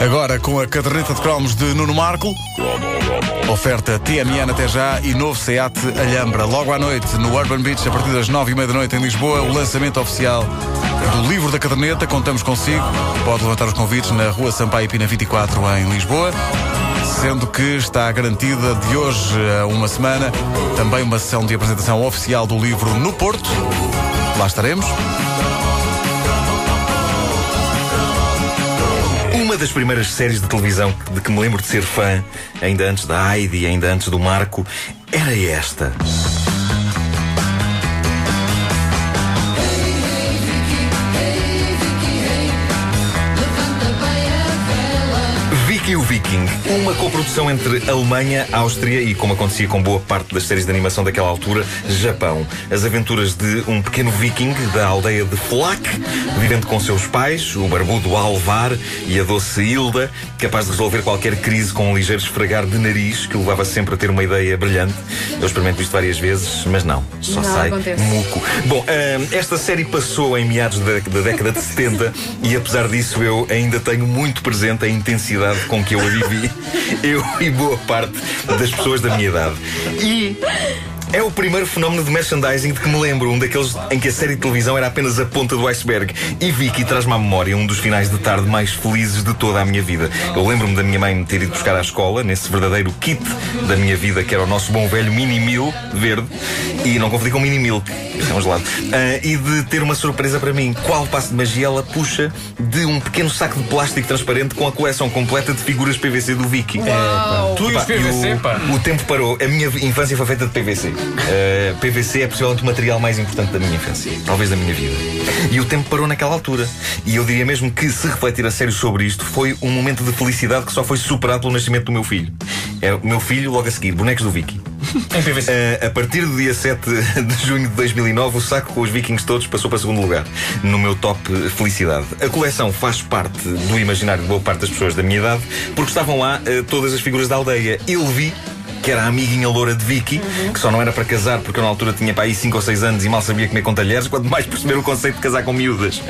Agora com a caderneta de cromos de Nuno Marco. Oferta TMN até já e novo SEAT Alhambra. Logo à noite, no Urban Beach, a partir das nove e meia da noite em Lisboa, o lançamento oficial do livro da caderneta. Contamos consigo. Pode levantar os convites na rua Sampaio Pina 24 em Lisboa. Sendo que está garantida de hoje a uma semana também uma sessão de apresentação oficial do livro no Porto. Lá estaremos. Uma das primeiras séries de televisão de que me lembro de ser fã, ainda antes da Heidi, ainda antes do Marco, era esta. Viking, uma coprodução entre Alemanha, Áustria e, como acontecia com boa parte das séries de animação daquela altura, Japão. As aventuras de um pequeno viking da aldeia de Flak, vivendo com seus pais, o barbudo Alvar e a doce Hilda, capaz de resolver qualquer crise com um ligeiro esfregar de nariz que o levava sempre a ter uma ideia brilhante. Eu experimento isto várias vezes, mas não, só Não sai acontece. muco. Bom, hum, esta série passou em meados da, da década de 70 e apesar disso eu ainda tenho muito presente a intensidade com que eu a vivi. Eu e boa parte das pessoas da minha idade. E é o primeiro fenómeno de merchandising de que me lembro, um daqueles em que a série de televisão era apenas a ponta do iceberg. E Vicky traz-me à memória um dos finais de tarde mais felizes de toda a minha vida. Eu lembro-me da minha mãe me ter ido buscar à escola, nesse verdadeiro kit da minha vida, que era o nosso bom velho Mini Mil verde, e não confundi com Mini é um gelado, Ah, e de ter uma surpresa para mim. Qual passo de magia ela puxa de um pequeno saco de plástico transparente com a coleção completa de figuras PVC do Vicky. Tu e os Pá, PVC, o, pá. o tempo parou. A minha infância foi feita de PVC. Uh, PVC é possivelmente o material mais importante da minha infância. Talvez da minha vida. E o tempo parou naquela altura. E eu diria mesmo que, se refletir a sério sobre isto, foi um momento de felicidade que só foi superado pelo nascimento do meu filho. É o meu filho, logo a seguir, bonecos do Vicky. Em PVC. Uh, a partir do dia 7 de junho de 2009, o saco com os vikings todos passou para segundo lugar no meu top eh, felicidade. A coleção faz parte do imaginário de boa parte das pessoas da minha idade, porque estavam lá uh, todas as figuras da aldeia. Eu vi. Que era a amiguinha loura de Vicky, que só não era para casar porque eu na altura tinha para aí 5 ou 6 anos e mal sabia comer com talheres, quanto mais perceber o conceito de casar com miúdas.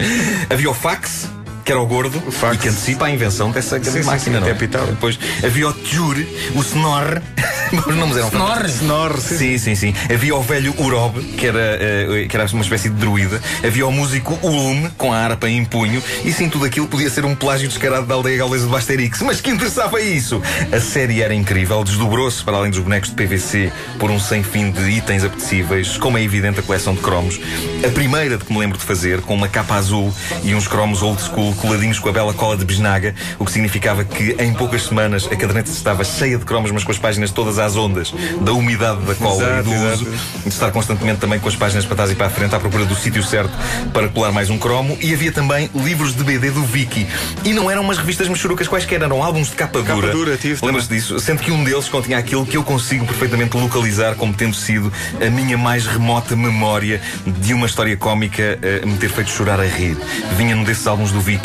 Havia o fax, que era o gordo, fax. e que antecipa a invenção dessa grande sim, máquina, sim, não é? até pitar. Depois havia o Tjur, o Snor, os nomes eram Snor? Snor, sim. Sim, sim, sim. Havia o velho Urob, que era, eh, que era uma espécie de druida. Havia o músico Ulm, com a harpa em punho. E sim, tudo aquilo podia ser um plágio descarado da aldeia gaulesa de Basterix. Mas que interessava isso? A série era incrível, desdobrou-se, para além dos bonecos de PVC, por um sem fim de itens apetecíveis, como é evidente a coleção de cromos. A primeira de que me lembro de fazer, com uma capa azul e uns cromos old school coladinhos com a bela cola de bisnaga, o que significava que em poucas semanas a caderneta estava cheia de cromos, mas com as páginas todas às ondas da umidade da cola Exato, e do exato. uso de estar constantemente também com as páginas para trás e para a frente à procura do sítio certo para colar mais um cromo. E havia também livros de BD do Vicky. E não eram umas revistas mexurucas quaisquer, eram álbuns de capa dura. Capa dura, tive Lembras-te disso? Sendo que um deles continha aquilo que eu consigo perfeitamente localizar como tendo sido a minha mais remota memória de uma história cómica eh, me ter feito chorar a rir. Vinha num desses álbuns do Vicky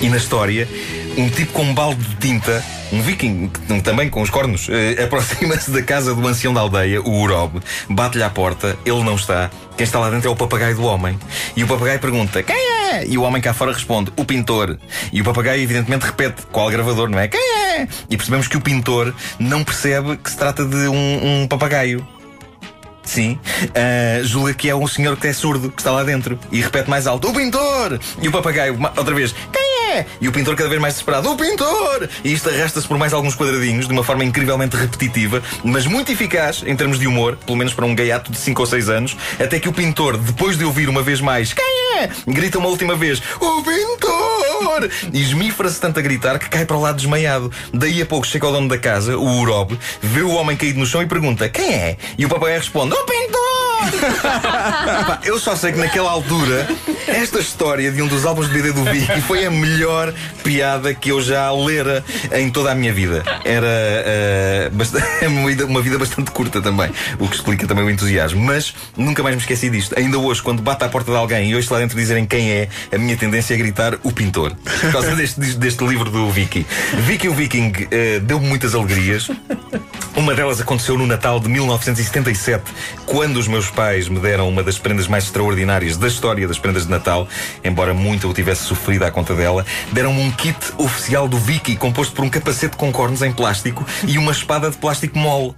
e na história um tipo com um balde de tinta, um viking também com os cornos, eh, aproxima-se da casa do ancião da aldeia, o Urob, bate-lhe à porta, ele não está. Quem está lá dentro é o papagaio do homem. E o papagaio pergunta: Quem é? E o homem cá fora responde: O pintor. E o papagaio, evidentemente, repete: Qual gravador, não é? Quem é? E percebemos que o pintor não percebe que se trata de um, um papagaio. Sim, Ah, julga que é um senhor que é surdo que está lá dentro e repete mais alto: O pintor! E o papagaio, outra vez: Quem é? E o pintor, cada vez mais desesperado: O pintor! E isto arrasta-se por mais alguns quadradinhos de uma forma incrivelmente repetitiva, mas muito eficaz em termos de humor, pelo menos para um gaiato de 5 ou 6 anos, até que o pintor, depois de ouvir uma vez mais: Quem é? Grita uma última vez: O pintor! E esmifra-se tanto a gritar que cai para o lado desmaiado. Daí a pouco chega ao dono da casa, o Urob, vê o homem caído no chão e pergunta: Quem é? E o papagaio responde: O pintor! Eu só sei que naquela altura esta história de um dos álbuns de BD do Vicky foi a melhor piada que eu já lera em toda a minha vida. Era eh, bast- uma, vida, uma vida bastante curta também, o que explica também o entusiasmo. Mas nunca mais me esqueci disto. Ainda hoje, quando bato à porta de alguém e hoje lá dentro dizerem quem é, a minha tendência é gritar o pintor. Por causa deste, deste livro do Vicky. Vicky o Viking eh, deu-me muitas alegrias. Uma delas aconteceu no Natal de 1977, quando os meus pais me deram uma das prendas mais extraordinárias da história das prendas de Natal, embora muito eu tivesse sofrido à conta dela. Deram-me um kit oficial do Vicky, composto por um capacete com cornos em plástico e uma espada de plástico mole.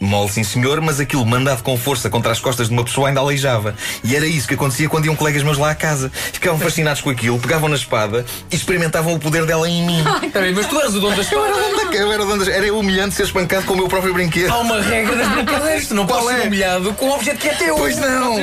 Mole, sim senhor, mas aquilo mandado com força contra as costas de uma pessoa ainda aleijava. E era isso que acontecia quando iam colegas meus lá à casa. Ficavam fascinados com aquilo, pegavam na espada e experimentavam o poder dela em mim. Peraí, mas tu eras o dono da Eu era espada. dono da- eu era dono da- Era humilhante ser espancado com o meu próprio brinquedo. Há uma regra das brincadeiras. Tu não Qual podes é? ser humilhado com um objeto que é teu. Pois não!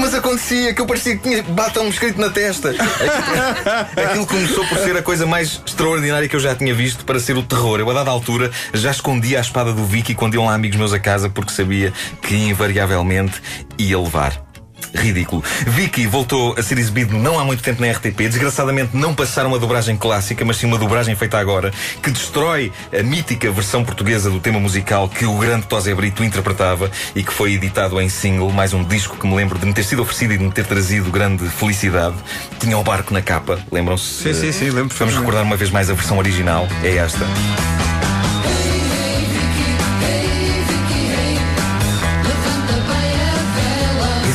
Mas acontecia que eu parecia que tinha batom escrito na testa. Aquilo começou por ser a coisa mais extraordinária que eu já tinha visto para ser o terror. Eu, a dada altura, já escondia a espada do Vicky quando iam lá amigos meus a casa porque sabia que invariavelmente ia levar. Ridículo. Vicky voltou a ser exibido não há muito tempo na RTP. Desgraçadamente não passaram uma dobragem clássica, mas sim uma dobragem feita agora, que destrói a mítica versão portuguesa do tema musical que o grande Tosé Brito interpretava e que foi editado em single, mais um disco que me lembro de me ter sido oferecido e de me ter trazido grande felicidade. Tinha o barco na capa, lembram-se? Sim, sim, sim, lembro Vamos recordar uma vez mais a versão original. É esta.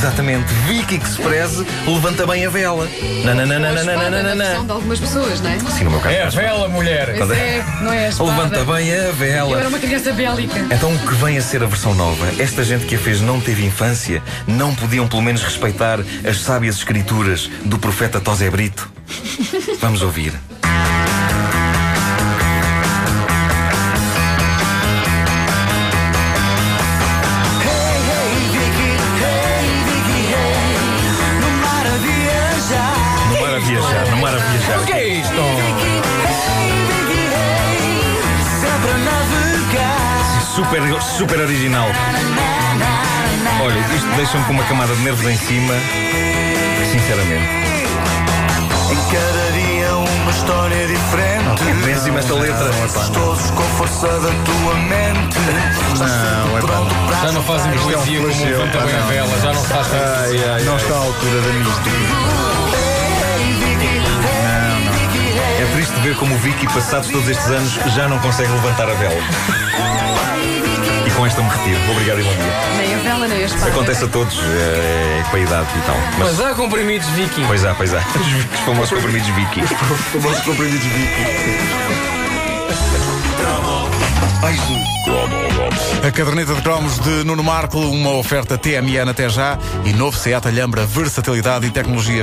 Exatamente. Vicky que se preze, levanta bem a vela. Nananana. de algumas pessoas, não é? Sim, no meu caso. É a vela, mulher. Pois é, não é a espada. Levanta bem a Eu era vela. uma criança bélica. Então o que vem a ser a versão nova? Esta gente que a fez não teve infância? Não podiam pelo menos respeitar as sábias escrituras do profeta Tosé Brito? Vamos ouvir. Super, super original. Olha, isto deixa-me com uma camada de nervos em cima. Sinceramente. Em cada dia uma história diferente. É péssima esta letra. Todos com força da tua mente. Não, é pá. Já não fazem Isto é um poesia como não. vela. Já não faz tanto. Não está à altura da mística. Ver como o Vicky, passados todos estes anos, já não consegue levantar a vela. E com esta me retiro. Obrigado e bom dia. Nem a vela, nem a espada. Acontece a todos, é, com a idade e tal. Mas, Mas há comprimidos Viking. pois há, pois há. Os famosos comprimidos Vicky. Famosos compreendidos Vicky. A caderneta de cromos de Nuno Marco, uma oferta TMN até já e novo Seat Alhambra, versatilidade e tecnologias